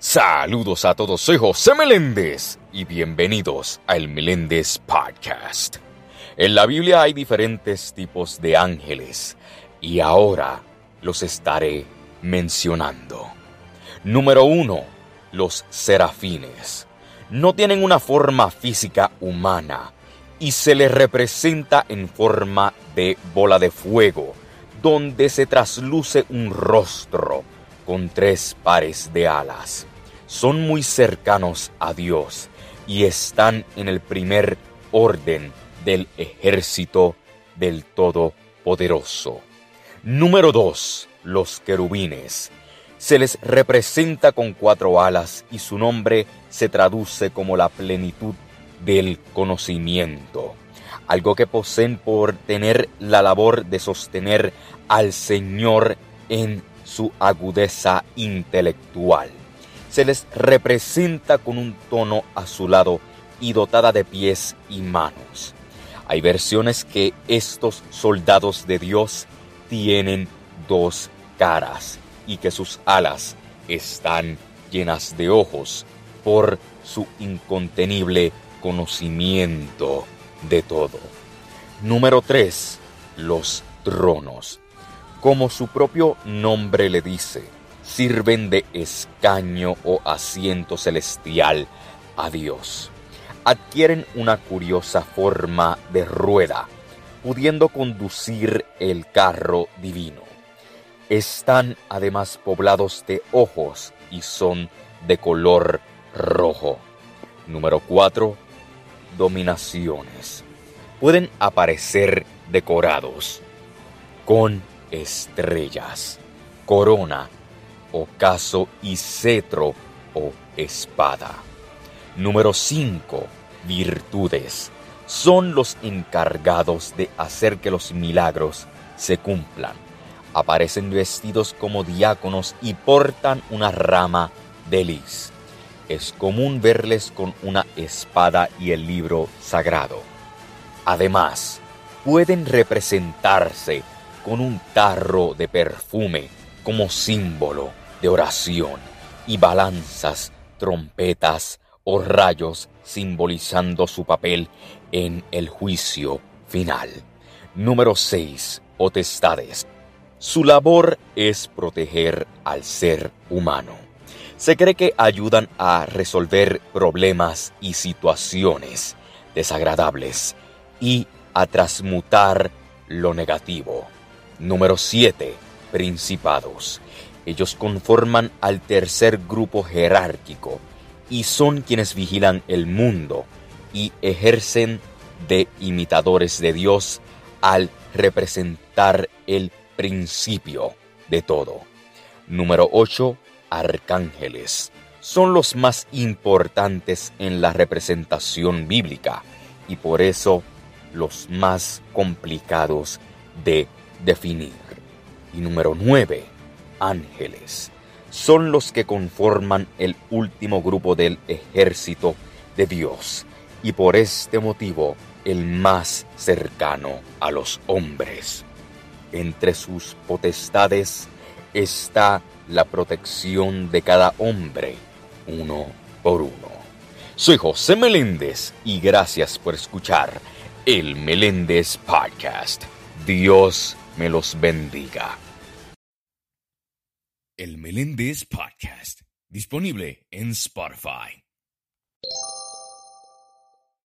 Saludos a todos, soy José Meléndez y bienvenidos al Meléndez Podcast. En la Biblia hay diferentes tipos de ángeles y ahora los estaré mencionando. Número 1. Los serafines. No tienen una forma física humana y se les representa en forma de bola de fuego, donde se trasluce un rostro con tres pares de alas. Son muy cercanos a Dios y están en el primer orden del ejército del Todopoderoso. Número 2. Los querubines. Se les representa con cuatro alas y su nombre se traduce como la plenitud del conocimiento. Algo que poseen por tener la labor de sostener al Señor en su agudeza intelectual. Se les representa con un tono azulado y dotada de pies y manos. Hay versiones que estos soldados de Dios tienen dos caras y que sus alas están llenas de ojos por su incontenible conocimiento de todo. Número 3. Los tronos como su propio nombre le dice, sirven de escaño o asiento celestial a Dios. Adquieren una curiosa forma de rueda, pudiendo conducir el carro divino. Están además poblados de ojos y son de color rojo. Número 4. Dominaciones. Pueden aparecer decorados con estrellas, corona, ocaso y cetro o espada. Número 5. Virtudes. Son los encargados de hacer que los milagros se cumplan. Aparecen vestidos como diáconos y portan una rama de lis. Es común verles con una espada y el libro sagrado. Además, pueden representarse con un tarro de perfume como símbolo de oración y balanzas, trompetas o rayos simbolizando su papel en el juicio final. Número 6. Potestades. Su labor es proteger al ser humano. Se cree que ayudan a resolver problemas y situaciones desagradables y a transmutar lo negativo. Número 7. Principados. Ellos conforman al tercer grupo jerárquico y son quienes vigilan el mundo y ejercen de imitadores de Dios al representar el principio de todo. Número 8. Arcángeles. Son los más importantes en la representación bíblica y por eso los más complicados de definir. Y número 9. Ángeles. Son los que conforman el último grupo del ejército de Dios y por este motivo el más cercano a los hombres. Entre sus potestades está la protección de cada hombre, uno por uno. Soy José Meléndez y gracias por escuchar el Meléndez Podcast. Dios me los bendiga. El Meléndez Podcast, disponible en Spotify.